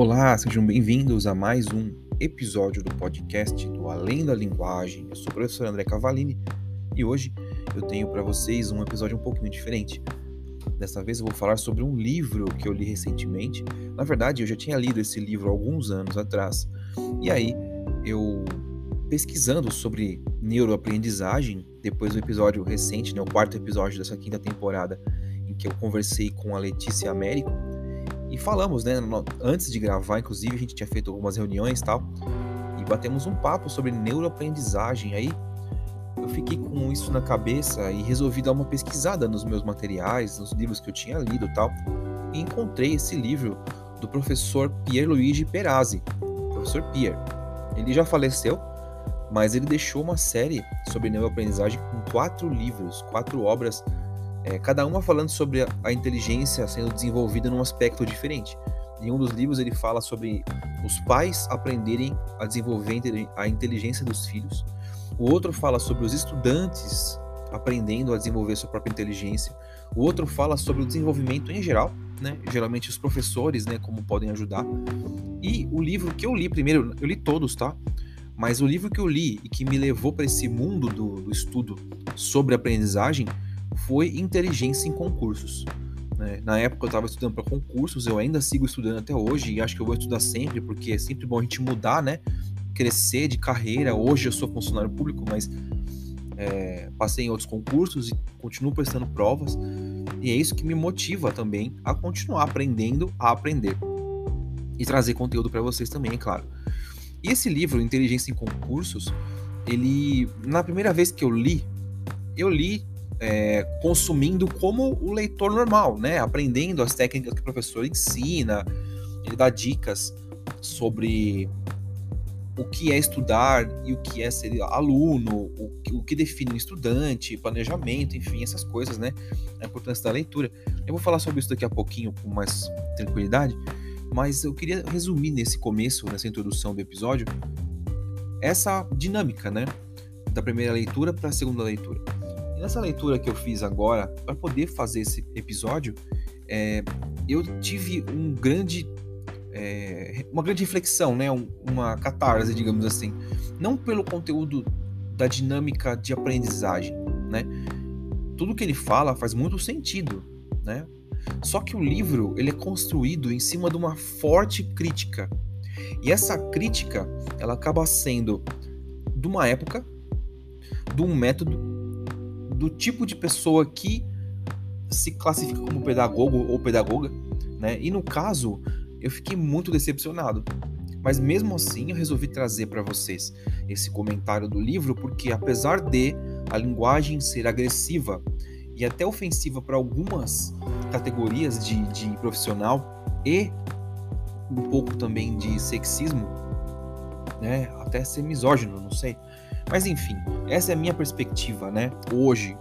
Olá, sejam bem-vindos a mais um episódio do podcast do Além da Linguagem. Eu sou o professor André Cavalini e hoje eu tenho para vocês um episódio um pouquinho diferente. Dessa vez eu vou falar sobre um livro que eu li recentemente. Na verdade, eu já tinha lido esse livro alguns anos atrás. E aí, eu pesquisando sobre neuroaprendizagem, depois do episódio recente, né, o quarto episódio dessa quinta temporada, em que eu conversei com a Letícia Américo, e falamos, né? Antes de gravar, inclusive, a gente tinha feito algumas reuniões e tal. E batemos um papo sobre neuroaprendizagem. Aí eu fiquei com isso na cabeça e resolvi dar uma pesquisada nos meus materiais, nos livros que eu tinha lido e tal. E encontrei esse livro do professor Pierluigi Perazzi. Professor Pier. Ele já faleceu, mas ele deixou uma série sobre neuroaprendizagem com quatro livros, quatro obras é, cada uma falando sobre a, a inteligência sendo desenvolvida num aspecto diferente. Em um dos livros ele fala sobre os pais aprenderem a desenvolver a inteligência dos filhos. O outro fala sobre os estudantes aprendendo a desenvolver sua própria inteligência. O outro fala sobre o desenvolvimento em geral, né? Geralmente os professores, né, como podem ajudar. E o livro que eu li primeiro, eu li todos, tá? Mas o livro que eu li e que me levou para esse mundo do, do estudo sobre aprendizagem foi inteligência em concursos. Né? Na época eu estava estudando para concursos, eu ainda sigo estudando até hoje e acho que eu vou estudar sempre, porque é sempre bom a gente mudar, né? Crescer de carreira. Hoje eu sou funcionário público, mas é, passei em outros concursos e continuo prestando provas. E é isso que me motiva também a continuar aprendendo a aprender. E trazer conteúdo para vocês também, é claro. E esse livro, Inteligência em Concursos, ele, na primeira vez que eu li, eu li é, consumindo como o leitor normal, né? Aprendendo as técnicas que o professor ensina, ele dá dicas sobre o que é estudar e o que é ser aluno, o o que define um estudante, planejamento, enfim, essas coisas, né? A importância da leitura. Eu vou falar sobre isso daqui a pouquinho com mais tranquilidade, mas eu queria resumir nesse começo, nessa introdução do episódio, essa dinâmica, né? Da primeira leitura para a segunda leitura. E nessa leitura que eu fiz agora, para poder fazer esse episódio, é, eu tive um grande, é, uma grande reflexão, né? uma catarse, digamos assim. Não pelo conteúdo da dinâmica de aprendizagem, né? Tudo que ele fala faz muito sentido, né? Só que o livro ele é construído em cima de uma forte crítica. E essa crítica ela acaba sendo de uma época, de um método do tipo de pessoa que se classifica como pedagogo ou pedagoga, né? E no caso, eu fiquei muito decepcionado. Mas mesmo assim, eu resolvi trazer para vocês esse comentário do livro porque apesar de a linguagem ser agressiva e até ofensiva para algumas categorias de, de profissional e um pouco também de sexismo, né? Até ser misógino, não sei. Mas enfim, essa é a minha perspectiva, né? Hoje,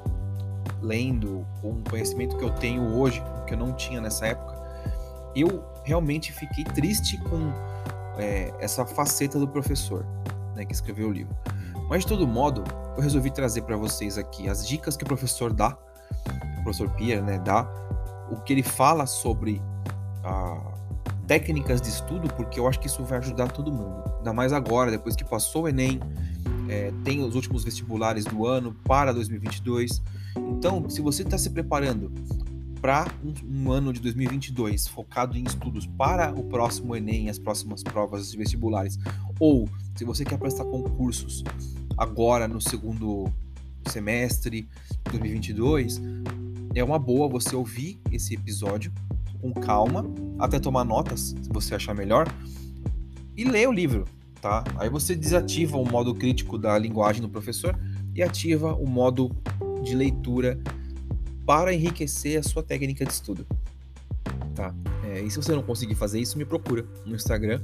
lendo o conhecimento que eu tenho hoje, que eu não tinha nessa época, eu realmente fiquei triste com é, essa faceta do professor, né, que escreveu o livro. Mas de todo modo, eu resolvi trazer para vocês aqui as dicas que o professor dá, o professor Pierre, né, dá, o que ele fala sobre a técnicas de estudo, porque eu acho que isso vai ajudar todo mundo. Ainda mais agora, depois que passou o Enem, é, tem os últimos vestibulares do ano para 2022. Então, se você está se preparando para um, um, ano de 2022 focado em estudos para o próximo Enem, as próximas provas de vestibulares, ou se você quer prestar concursos agora no segundo semestre de 2022, é uma boa você ouvir esse episódio com calma, até tomar notas, se você achar melhor, e ler o livro tá? Aí você desativa o modo crítico da linguagem do professor e ativa o modo de leitura para enriquecer a sua técnica de estudo, tá? É, e se você não conseguir fazer isso, me procura no Instagram,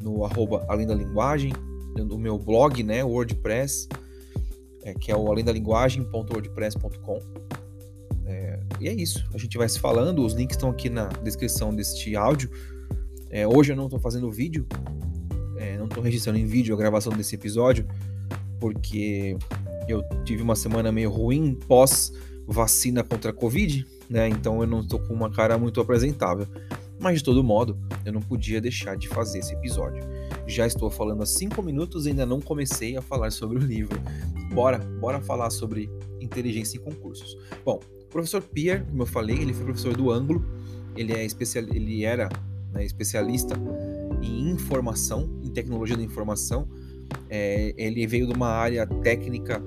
no arroba além da linguagem, no meu blog, né, WordPress, é, que é o além da linguagem.wordpress.com. É, e é isso, a gente vai se falando, os links estão aqui na descrição deste áudio. É, hoje eu não estou fazendo vídeo, registrando em vídeo a gravação desse episódio, porque eu tive uma semana meio ruim pós vacina contra a Covid, né? Então eu não estou com uma cara muito apresentável. Mas de todo modo, eu não podia deixar de fazer esse episódio. Já estou falando há cinco minutos e ainda não comecei a falar sobre o livro. Bora, bora falar sobre inteligência em concursos. Bom, o professor Pierre, como eu falei, ele foi professor do ângulo, ele, é especial, ele era né, especialista em informação, tecnologia da informação. É, ele veio de uma área técnica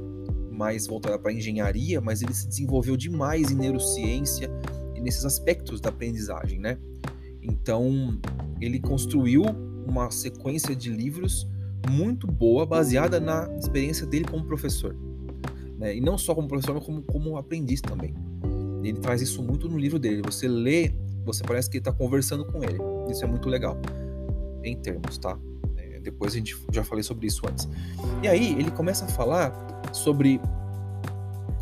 mais voltada para engenharia, mas ele se desenvolveu demais em neurociência e nesses aspectos da aprendizagem, né? Então, ele construiu uma sequência de livros muito boa, baseada na experiência dele como professor. Né? E não só como professor, mas como, como aprendiz também. Ele traz isso muito no livro dele. Você lê, você parece que está conversando com ele. Isso é muito legal, em termos, tá? Depois a gente já falei sobre isso antes. E aí ele começa a falar sobre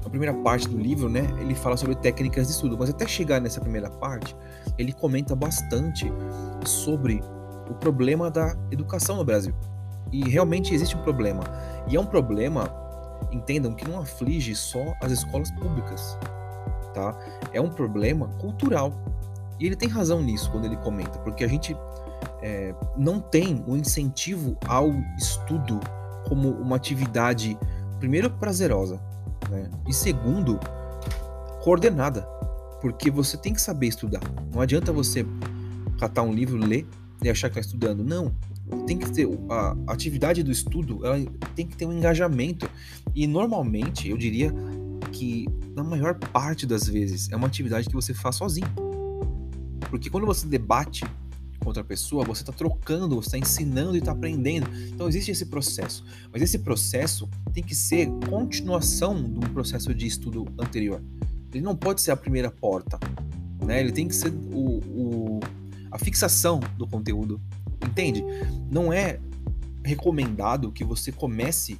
a primeira parte do livro, né? Ele fala sobre técnicas de estudo, mas até chegar nessa primeira parte, ele comenta bastante sobre o problema da educação no Brasil. E realmente existe um problema. E é um problema, entendam, que não aflige só as escolas públicas, tá? É um problema cultural. E ele tem razão nisso quando ele comenta, porque a gente é, não tem o um incentivo ao estudo como uma atividade, primeiro, prazerosa, né? e segundo, coordenada, porque você tem que saber estudar. Não adianta você catar um livro, ler e achar que está estudando. Não, tem que ter a atividade do estudo, ela tem que ter um engajamento. E normalmente, eu diria que na maior parte das vezes é uma atividade que você faz sozinho. Porque quando você debate com outra pessoa, você está trocando, você está ensinando e está aprendendo. Então existe esse processo. Mas esse processo tem que ser continuação de um processo de estudo anterior. Ele não pode ser a primeira porta. Né? Ele tem que ser o, o a fixação do conteúdo. Entende? Não é recomendado que você comece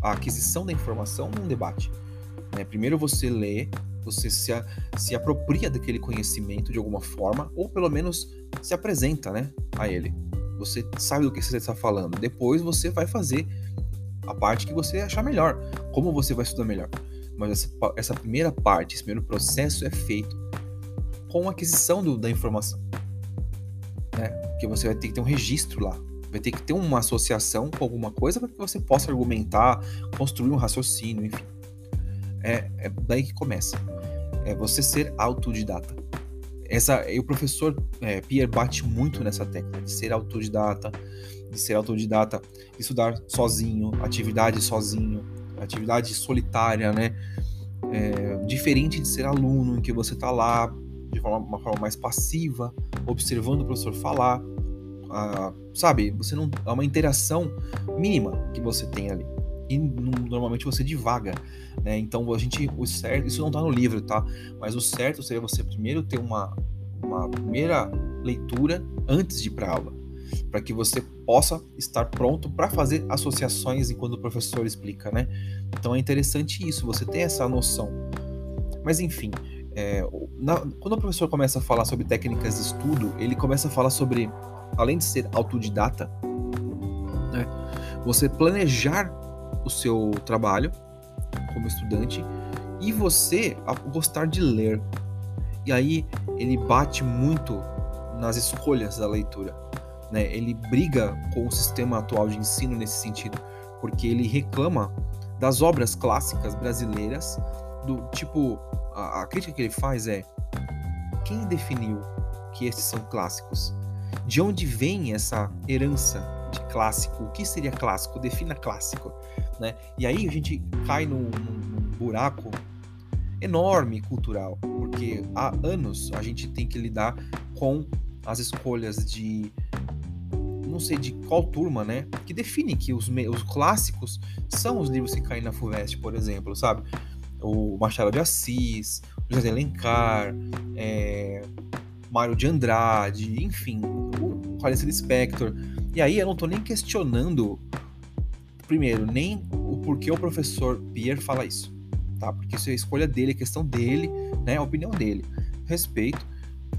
a aquisição da informação num debate. Né? Primeiro você lê, você se, a, se apropria daquele conhecimento de alguma forma, ou pelo menos se apresenta né, a ele. Você sabe do que você está falando. Depois você vai fazer a parte que você achar melhor. Como você vai estudar melhor. Mas essa, essa primeira parte, esse primeiro processo é feito com a aquisição do, da informação né? Porque você vai ter que ter um registro lá, vai ter que ter uma associação com alguma coisa para que você possa argumentar, construir um raciocínio, enfim. É, é daí que começa. É você ser autodidata. Essa, o professor é, Pierre bate muito nessa tecla de ser autodidata, de ser autodidata, estudar sozinho, atividade sozinho, atividade solitária, né? É, diferente de ser aluno, em que você está lá de uma forma mais passiva, observando o professor falar, ah, sabe? Você não é uma interação mínima que você tem ali e normalmente você divaga, né? Então a gente o certo, isso não está no livro, tá? Mas o certo seria você primeiro ter uma uma primeira leitura antes de ir para aula, para que você possa estar pronto para fazer associações enquanto o professor explica, né? Então é interessante isso, você ter essa noção. Mas enfim, é, na, quando o professor começa a falar sobre técnicas de estudo, ele começa a falar sobre, além de ser autodidata, né, você planejar o seu trabalho como estudante e você gostar de ler. E aí ele bate muito nas escolhas da leitura. Né? Ele briga com o sistema atual de ensino nesse sentido, porque ele reclama das obras clássicas brasileiras do tipo a, a crítica que ele faz é quem definiu que esses são clássicos? De onde vem essa herança de clássico? O que seria clássico? Defina clássico, né? E aí a gente cai num, num, buraco enorme cultural, porque há anos a gente tem que lidar com as escolhas de não sei de qual turma, né? Que define que os, os clássicos são os livros que caem na FUVEST, por exemplo, sabe? o Machado de Assis, José de Alencar, é, Mário de Andrade, enfim, o Clarice Lispector. E aí eu não estou nem questionando, primeiro, nem o porquê o professor Pierre fala isso, tá? Porque isso é a escolha dele, a questão dele, né? A opinião dele. Respeito,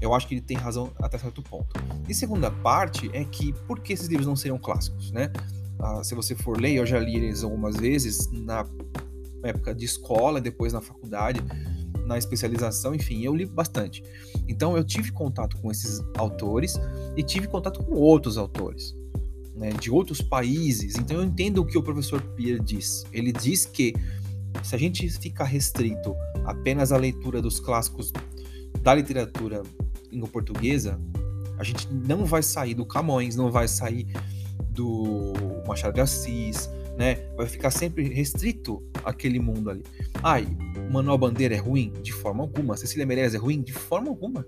eu acho que ele tem razão até certo ponto. E segunda parte é que por que esses livros não seriam clássicos, né? Ah, se você for ler, eu já li eles algumas vezes na época de escola, depois na faculdade, na especialização, enfim, eu li bastante. Então eu tive contato com esses autores e tive contato com outros autores. Né, de outros países, então eu entendo o que o professor Pierre diz. Ele diz que se a gente ficar restrito apenas à leitura dos clássicos da literatura língua portuguesa, a gente não vai sair do Camões, não vai sair do Machado de Assis, né? Vai ficar sempre restrito àquele mundo ali. Ai, Manuel Bandeira é ruim? De forma alguma. Cecília Meirelles é ruim? De forma alguma.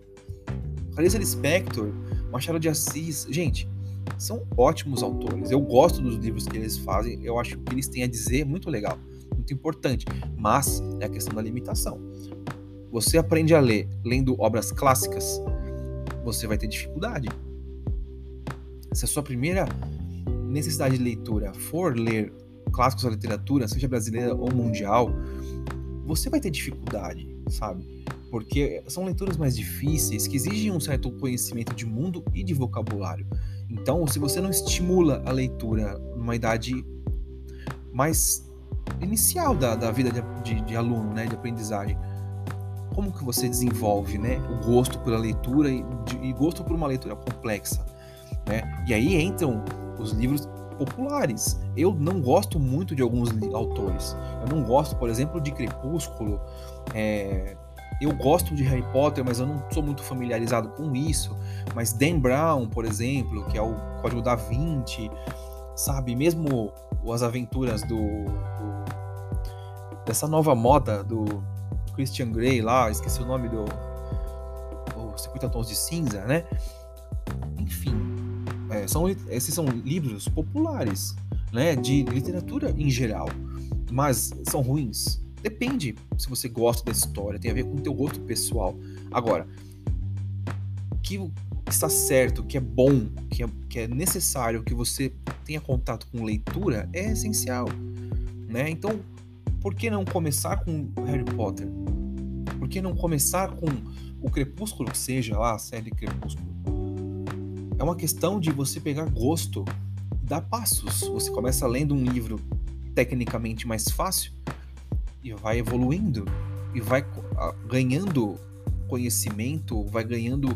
Clarice Lispector, Machado de Assis, gente, são ótimos autores. Eu gosto dos livros que eles fazem, eu acho que eles têm a dizer muito legal, muito importante, mas é a questão da limitação. Você aprende a ler lendo obras clássicas, você vai ter dificuldade. Se a sua primeira necessidade de leitura for ler clássicos da literatura, seja brasileira ou mundial, você vai ter dificuldade, sabe? Porque são leituras mais difíceis que exigem um certo conhecimento de mundo e de vocabulário. Então, se você não estimula a leitura numa idade mais inicial da, da vida de, de, de aluno, né, de aprendizagem, como que você desenvolve, né, o gosto pela leitura e, de, e gosto por uma leitura complexa, né? E aí entram os livros populares. Eu não gosto muito de alguns autores. Eu não gosto, por exemplo, de Crepúsculo. É... Eu gosto de Harry Potter, mas eu não sou muito familiarizado com isso. Mas Dan Brown, por exemplo, que é o Código da Vinci, sabe? Mesmo as aventuras do, do dessa nova moda do Christian Grey lá, esqueci o nome do o 50 Tons de Cinza, né? Enfim, é, são, esses são livros populares, né, de literatura em geral, mas são ruins. Depende se você gosta da história, tem a ver com o teu gosto pessoal. Agora, que está certo, que é bom, que é, que é necessário que você tenha contato com leitura é essencial, né? Então, por que não começar com Harry Potter? Por que não começar com o Crepúsculo, que seja lá a série Crepúsculo? é uma questão de você pegar gosto, dar passos. Você começa lendo um livro tecnicamente mais fácil e vai evoluindo e vai ganhando conhecimento, vai ganhando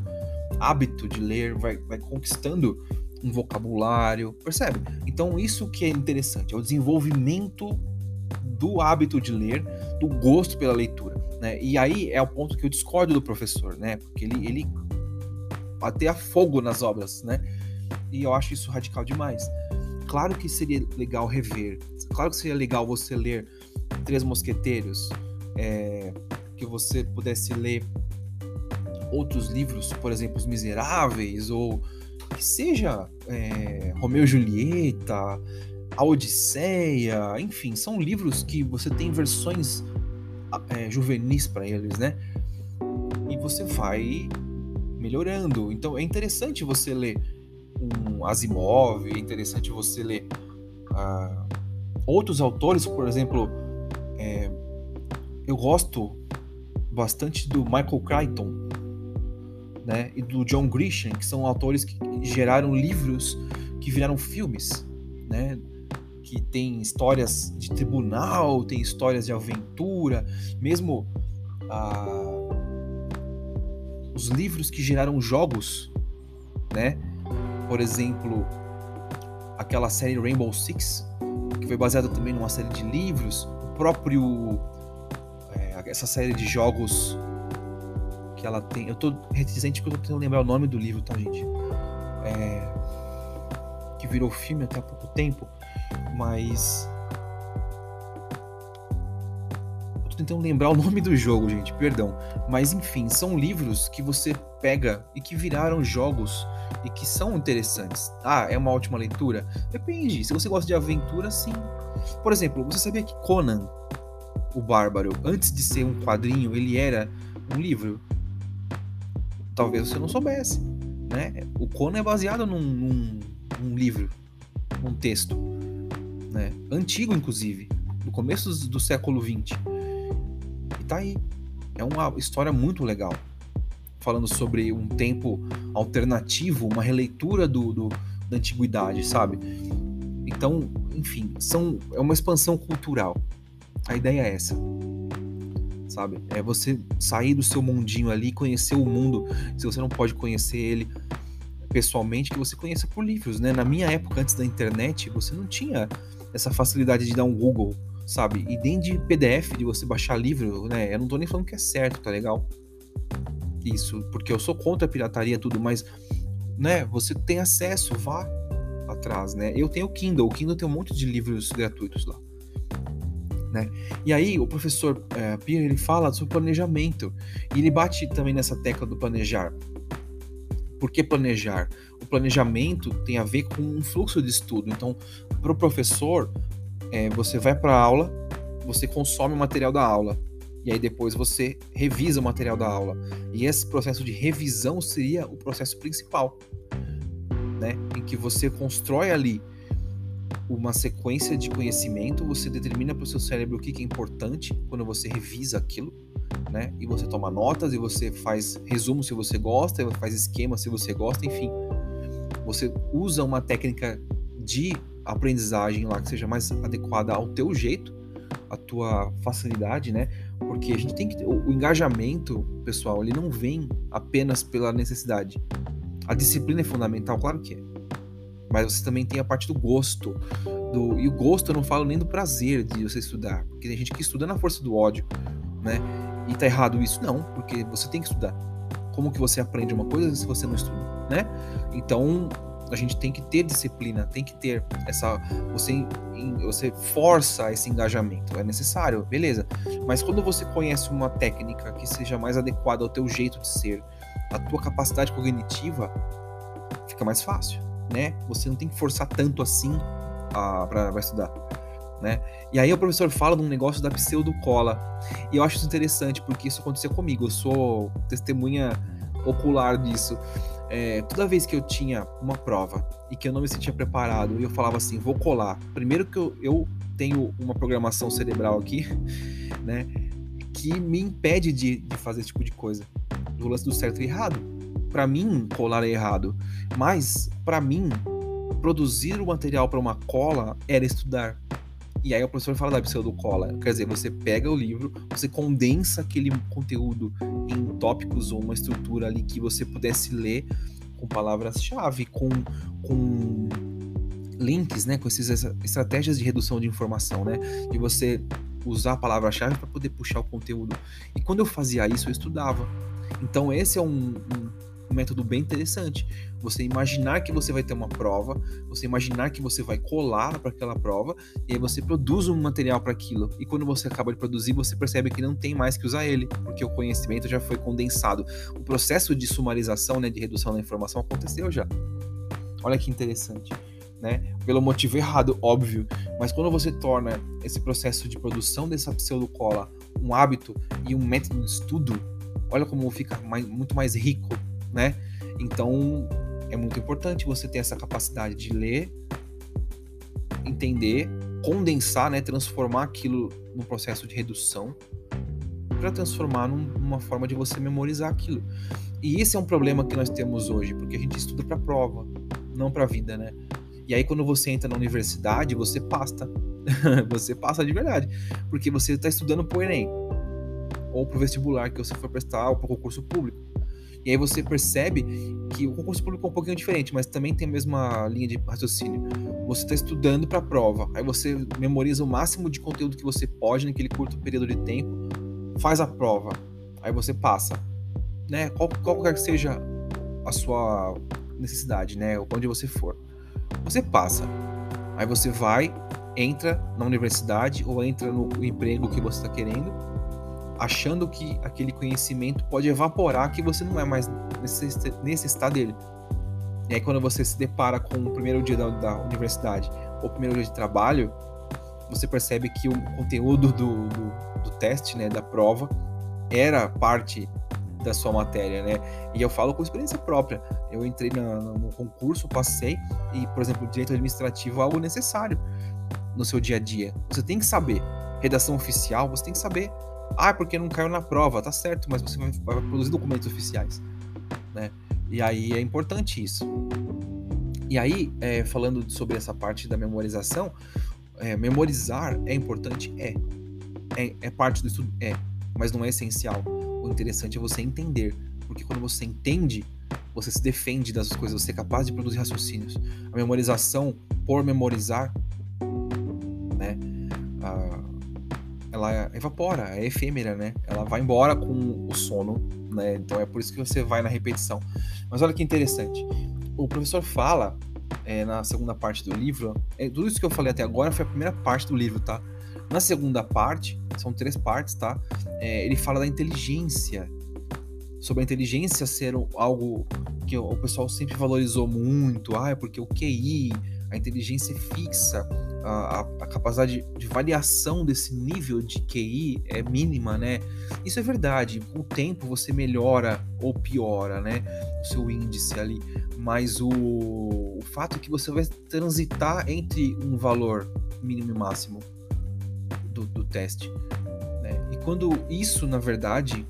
hábito de ler, vai, vai conquistando um vocabulário, percebe? Então isso que é interessante, é o desenvolvimento do hábito de ler, do gosto pela leitura, né? E aí é o ponto que eu discordo do professor, né? Porque ele, ele bater a fogo nas obras, né? E eu acho isso radical demais. Claro que seria legal rever, claro que seria legal você ler Três Mosqueteiros, é, que você pudesse ler outros livros, por exemplo, Os Miseráveis, ou que seja é, Romeu e Julieta, A Odisseia, enfim, são livros que você tem versões é, juvenis para eles, né? E você vai melhorando. Então é interessante você ler um Asimov, é interessante você ler uh, outros autores, por exemplo, é, eu gosto bastante do Michael Crichton né, e do John Grisham, que são autores que geraram livros que viraram filmes, né, que tem histórias de tribunal, tem histórias de aventura, mesmo a os livros que geraram jogos, né? Por exemplo, aquela série Rainbow Six, que foi baseada também numa série de livros, próprio é, essa série de jogos que ela tem. Eu tô reticente porque eu tô tentando lembrar o nome do livro, tá, gente? É, que virou filme até há pouco tempo, mas tentando lembrar o nome do jogo, gente, perdão. Mas enfim, são livros que você pega e que viraram jogos e que são interessantes. Ah, é uma ótima leitura? Depende. Se você gosta de aventura, sim. Por exemplo, você sabia que Conan, o Bárbaro, antes de ser um quadrinho, ele era um livro? Talvez você não soubesse. Né? O Conan é baseado num, num, num livro, num texto. Né? Antigo, inclusive, no começo do século XX tá aí. É uma história muito legal. Falando sobre um tempo alternativo, uma releitura do, do da antiguidade, sabe? Então, enfim, são, é uma expansão cultural. A ideia é essa. sabe? É você sair do seu mundinho ali, conhecer o mundo, se você não pode conhecer ele pessoalmente, que você conheça por livros, né? Na minha época, antes da internet, você não tinha essa facilidade de dar um Google, sabe? E nem de PDF, de você baixar livro, né? Eu não tô nem falando que é certo, tá legal? Isso, porque eu sou contra a pirataria tudo, mas, né? Você tem acesso, vá atrás, né? Eu tenho o Kindle, o Kindle tem um monte de livros gratuitos lá. Né? E aí o professor é, Pierre ele fala sobre planejamento e ele bate também nessa tecla do planejar. Por que planejar? O planejamento tem a ver com um fluxo de estudo. Então, para o professor, é, você vai para a aula, você consome o material da aula e aí depois você revisa o material da aula. E esse processo de revisão seria o processo principal, né? Em que você constrói ali uma sequência de conhecimento, você determina para o seu cérebro o que, que é importante quando você revisa aquilo, né? E você toma notas e você faz resumo se você gosta, faz esquema se você gosta, enfim. Você usa uma técnica de aprendizagem lá que seja mais adequada ao teu jeito, a tua facilidade, né? Porque a gente tem que o, o engajamento, pessoal, ele não vem apenas pela necessidade. A disciplina é fundamental, claro que é mas você também tem a parte do gosto. Do, e o gosto eu não falo nem do prazer de você estudar, porque tem gente que estuda na força do ódio, né? E tá errado isso? Não, porque você tem que estudar. Como que você aprende uma coisa se você não estuda, né? Então, a gente tem que ter disciplina, tem que ter essa você você força esse engajamento, é necessário, beleza? Mas quando você conhece uma técnica que seja mais adequada ao teu jeito de ser, a tua capacidade cognitiva, fica mais fácil né? Você não tem que forçar tanto assim para estudar. Né? E aí o professor fala de um negócio da pseudocola. E eu acho isso interessante, porque isso aconteceu comigo. Eu sou testemunha ocular disso. É, toda vez que eu tinha uma prova e que eu não me sentia preparado e eu falava assim, vou colar. Primeiro que eu, eu tenho uma programação cerebral aqui, né? Que me impede de, de fazer esse tipo de coisa. Do lance do certo e errado para mim, colar é errado. Mas, para mim, produzir o material para uma cola era estudar. E aí o professor fala da pseudocola. Quer dizer, você pega o livro, você condensa aquele conteúdo em tópicos ou uma estrutura ali que você pudesse ler com palavras-chave, com, com links, né? Com essas estratégias de redução de informação, né? De você usar a palavra-chave para poder puxar o conteúdo. E quando eu fazia isso, eu estudava. Então esse é um, um método bem interessante. Você imaginar que você vai ter uma prova, você imaginar que você vai colar para aquela prova, e aí você produz um material para aquilo. E quando você acaba de produzir, você percebe que não tem mais que usar ele, porque o conhecimento já foi condensado. O processo de sumarização, né, de redução da informação aconteceu já. Olha que interessante. Né? Pelo motivo errado, óbvio. Mas quando você torna esse processo de produção dessa pseudocola um hábito e um método de estudo, olha como fica mais, muito mais rico né? Então é muito importante você ter essa capacidade de ler, entender, condensar, né, transformar aquilo num processo de redução para transformar num, numa forma de você memorizar aquilo. E esse é um problema que nós temos hoje, porque a gente estuda para prova, não para a vida, né? E aí quando você entra na universidade, você passa. você passa de verdade, porque você está estudando para o ENEM ou para o vestibular que você for prestar ou para o concurso público. E aí você percebe que o concurso público é um pouquinho diferente, mas também tem a mesma linha de raciocínio. Você está estudando para a prova, aí você memoriza o máximo de conteúdo que você pode naquele curto período de tempo, faz a prova, aí você passa. Né? Qual, qualquer que seja a sua necessidade, né? Onde você for. Você passa. Aí você vai, entra na universidade ou entra no emprego que você está querendo achando que aquele conhecimento pode evaporar, que você não é mais necessitar dele. E aí, quando você se depara com o primeiro dia da, da universidade ou o primeiro dia de trabalho, você percebe que o conteúdo do, do, do teste, né, da prova, era parte da sua matéria, né? E eu falo com experiência própria. Eu entrei na, no concurso, passei, e, por exemplo, direito administrativo é algo necessário no seu dia a dia. Você tem que saber. Redação oficial, você tem que saber. Ah, porque não caiu na prova, tá certo, mas você vai, vai produzir documentos oficiais, né? E aí é importante isso. E aí, é, falando sobre essa parte da memorização, é, memorizar é importante? É. é. é. parte do estudo? É. mas não é essencial. O interessante é você entender, porque quando você entende, você se defende das coisas, você é capaz de produzir raciocínios. A memorização, por memorizar, né, ela evapora, é efêmera, né? Ela vai embora com o sono, né? Então é por isso que você vai na repetição. Mas olha que interessante. O professor fala é, na segunda parte do livro, é, tudo isso que eu falei até agora foi a primeira parte do livro, tá? Na segunda parte, são três partes, tá? É, ele fala da inteligência, sobre a inteligência ser algo que o pessoal sempre valorizou muito, ah, é porque o QI, a inteligência fixa, a, a, capacidade de variação desse nível de QI é mínima, né? Isso é verdade. Com o tempo você melhora ou piora, né? O seu índice ali. Mas o, o fato é que você vai transitar entre um valor mínimo e máximo do, do teste. Né? E quando isso, na verdade,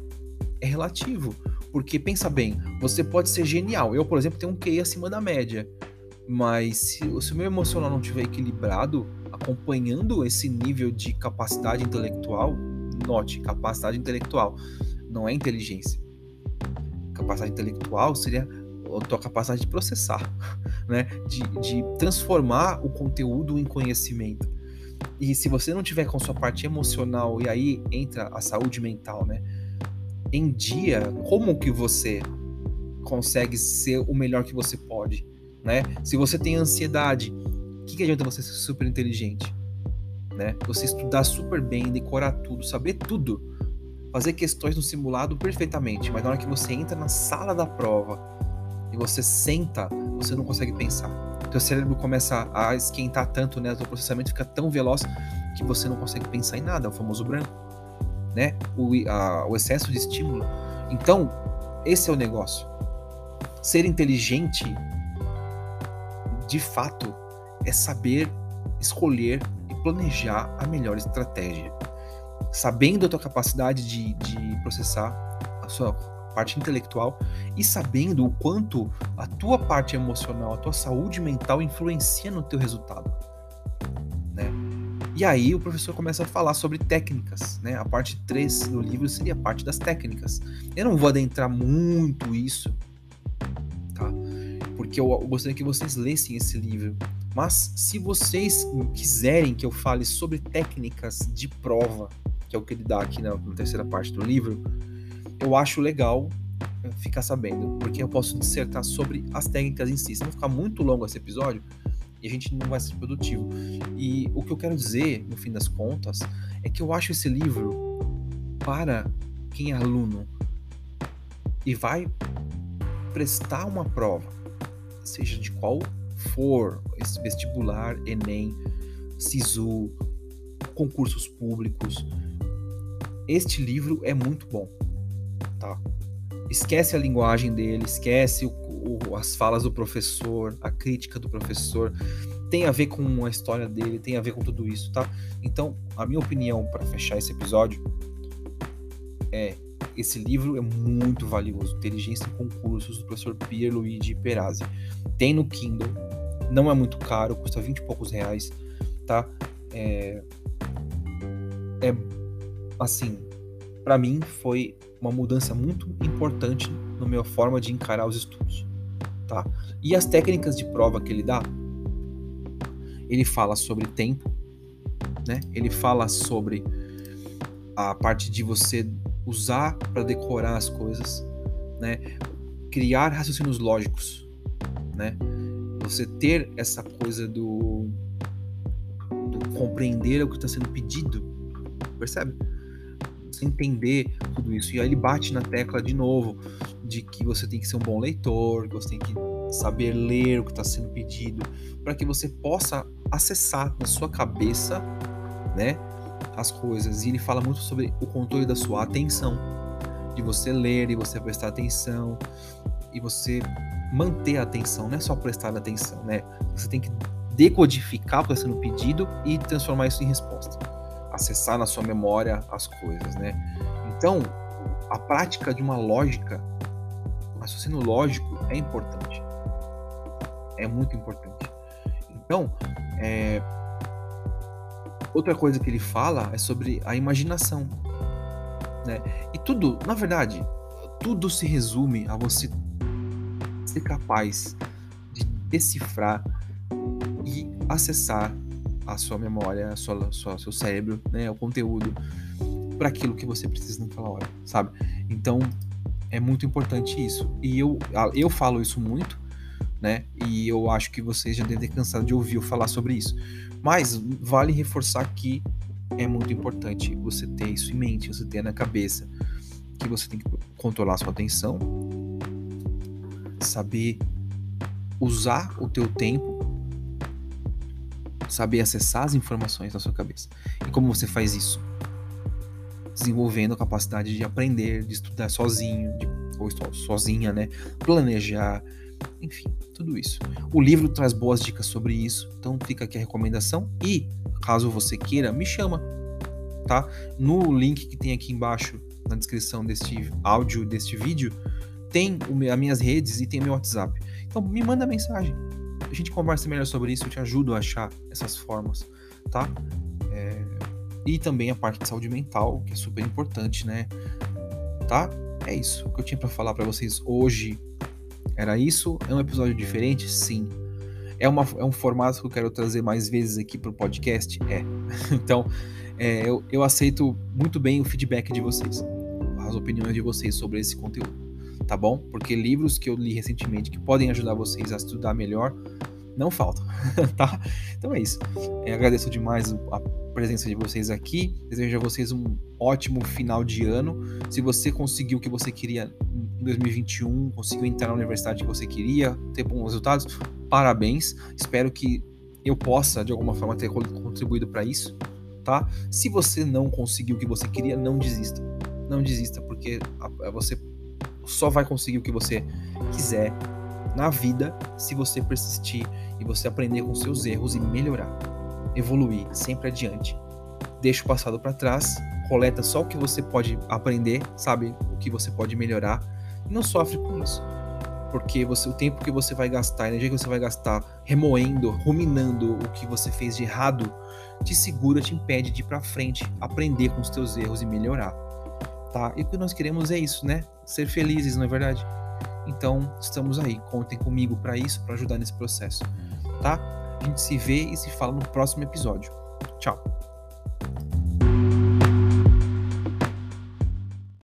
é relativo. Porque pensa bem, você pode ser genial. Eu, por exemplo, tenho um QI acima da média. Mas se, se o meu emocional não estiver equilibrado, acompanhando esse nível de capacidade intelectual, note, capacidade intelectual, não é inteligência. Capacidade intelectual seria a tua capacidade de processar, né? de, de transformar o conteúdo em conhecimento. E se você não tiver com sua parte emocional, e aí entra a saúde mental, né? Em dia, como que você consegue ser o melhor que você pode? né? Se você tem ansiedade, o que, que adianta você ser super inteligente? Né? Você estudar super bem, decorar tudo, saber tudo, fazer questões no simulado perfeitamente, mas na hora que você entra na sala da prova e você senta, você não consegue pensar. Teu cérebro começa a esquentar tanto, né? O processamento fica tão veloz que você não consegue pensar em nada, é o famoso branco, né? O, a, o excesso de estímulo. Então, esse é o negócio. Ser inteligente de fato, é saber escolher e planejar a melhor estratégia. Sabendo a tua capacidade de, de processar a sua parte intelectual e sabendo o quanto a tua parte emocional, a tua saúde mental influencia no teu resultado. Né? E aí o professor começa a falar sobre técnicas, né? A parte 3 do livro seria a parte das técnicas. Eu não vou adentrar muito isso, tá? porque eu gostaria que vocês lessem esse livro. Mas se vocês quiserem que eu fale sobre técnicas de prova, que é o que ele dá aqui na, na terceira parte do livro, eu acho legal eh, ficar sabendo, porque eu posso dissertar sobre as técnicas em si. Se não ficar muito longo esse episódio, e a gente não vai ser produtivo. E o que eu quero dizer, no fim das contas, é que eu acho esse livro para quem é aluno e vai prestar uma prova seja de qual for, esse vestibular, Enem, SISU, concursos públicos, este livro é muito bom, tá? Esquece a linguagem dele, esquece o, o, as falas do professor, a crítica do professor, tem a ver com a história dele, tem a ver com tudo isso, tá? Então, a minha opinião para fechar esse episódio é esse livro é muito valioso, Inteligência em Concursos, do professor Pierluigi Perazzi. Tem no Kindle, não é muito caro, custa 20 e poucos reais, tá? É, é assim, para mim foi uma mudança muito importante na minha forma de encarar os estudos, tá? E as técnicas de prova que ele dá, ele fala sobre tempo, né? Ele fala sobre a parte de você usar para decorar as coisas, né? Criar raciocínios lógicos, né? Você ter essa coisa do, do compreender o que está sendo pedido, percebe? Você entender tudo isso. E aí ele bate na tecla de novo de que você tem que ser um bom leitor, que você tem que saber ler o que está sendo pedido, para que você possa acessar na sua cabeça, né? as coisas. E ele fala muito sobre o controle da sua atenção, de você ler e você prestar atenção e você manter a atenção, não é só prestar atenção, né? Você tem que decodificar o que está sendo pedido e transformar isso em resposta. Acessar na sua memória as coisas, né? Então, a prática de uma lógica, um raciocínio lógico é importante. É muito importante. Então, é, Outra coisa que ele fala é sobre a imaginação. né? E tudo, na verdade, tudo se resume a você ser capaz de decifrar e acessar a sua memória, a sua, sua seu cérebro, né, o conteúdo para aquilo que você precisa naquela hora, sabe? Então é muito importante isso. E eu, eu falo isso muito, né? E eu acho que vocês já devem ter cansado de ouvir eu falar sobre isso. Mas vale reforçar que é muito importante você ter isso em mente, você ter na cabeça que você tem que controlar sua atenção, saber usar o teu tempo, saber acessar as informações na sua cabeça. E como você faz isso? Desenvolvendo a capacidade de aprender, de estudar sozinho, de, ou sozinha, né? Planejar, enfim, tudo isso. O livro traz boas dicas sobre isso, então fica aqui a recomendação. E caso você queira, me chama, tá? No link que tem aqui embaixo na descrição deste áudio, deste vídeo, tem as minhas redes e tem meu WhatsApp. Então me manda mensagem. A gente conversa melhor sobre isso, eu te ajudo a achar essas formas, tá? É... E também a parte de saúde mental, que é super importante, né? Tá? É isso que eu tinha para falar para vocês hoje. Era isso? É um episódio diferente? Sim. É, uma, é um formato que eu quero trazer mais vezes aqui pro podcast? É. Então, é, eu, eu aceito muito bem o feedback de vocês, as opiniões de vocês sobre esse conteúdo, tá bom? Porque livros que eu li recentemente que podem ajudar vocês a estudar melhor não faltam, tá? Então é isso. Eu agradeço demais a presença de vocês aqui. Desejo a vocês um ótimo final de ano. Se você conseguiu o que você queria em 2021, conseguiu entrar na universidade que você queria, ter bons resultados, parabéns. Espero que eu possa, de alguma forma, ter contribuído para isso tá? Se você não conseguiu o que você queria, não desista. Não desista, porque você só vai conseguir o que você quiser na vida se você persistir e você aprender com seus erros e melhorar, evoluir sempre adiante. Deixa o passado para trás, coleta só o que você pode aprender, sabe? O que você pode melhorar e não sofre com isso porque você, o tempo que você vai gastar, a energia que você vai gastar remoendo, ruminando o que você fez de errado, te segura, te impede de ir para frente, aprender com os teus erros e melhorar, tá? E o que nós queremos é isso, né? Ser felizes, não é verdade? Então, estamos aí, contem comigo para isso, para ajudar nesse processo, tá? A gente se vê e se fala no próximo episódio. Tchau.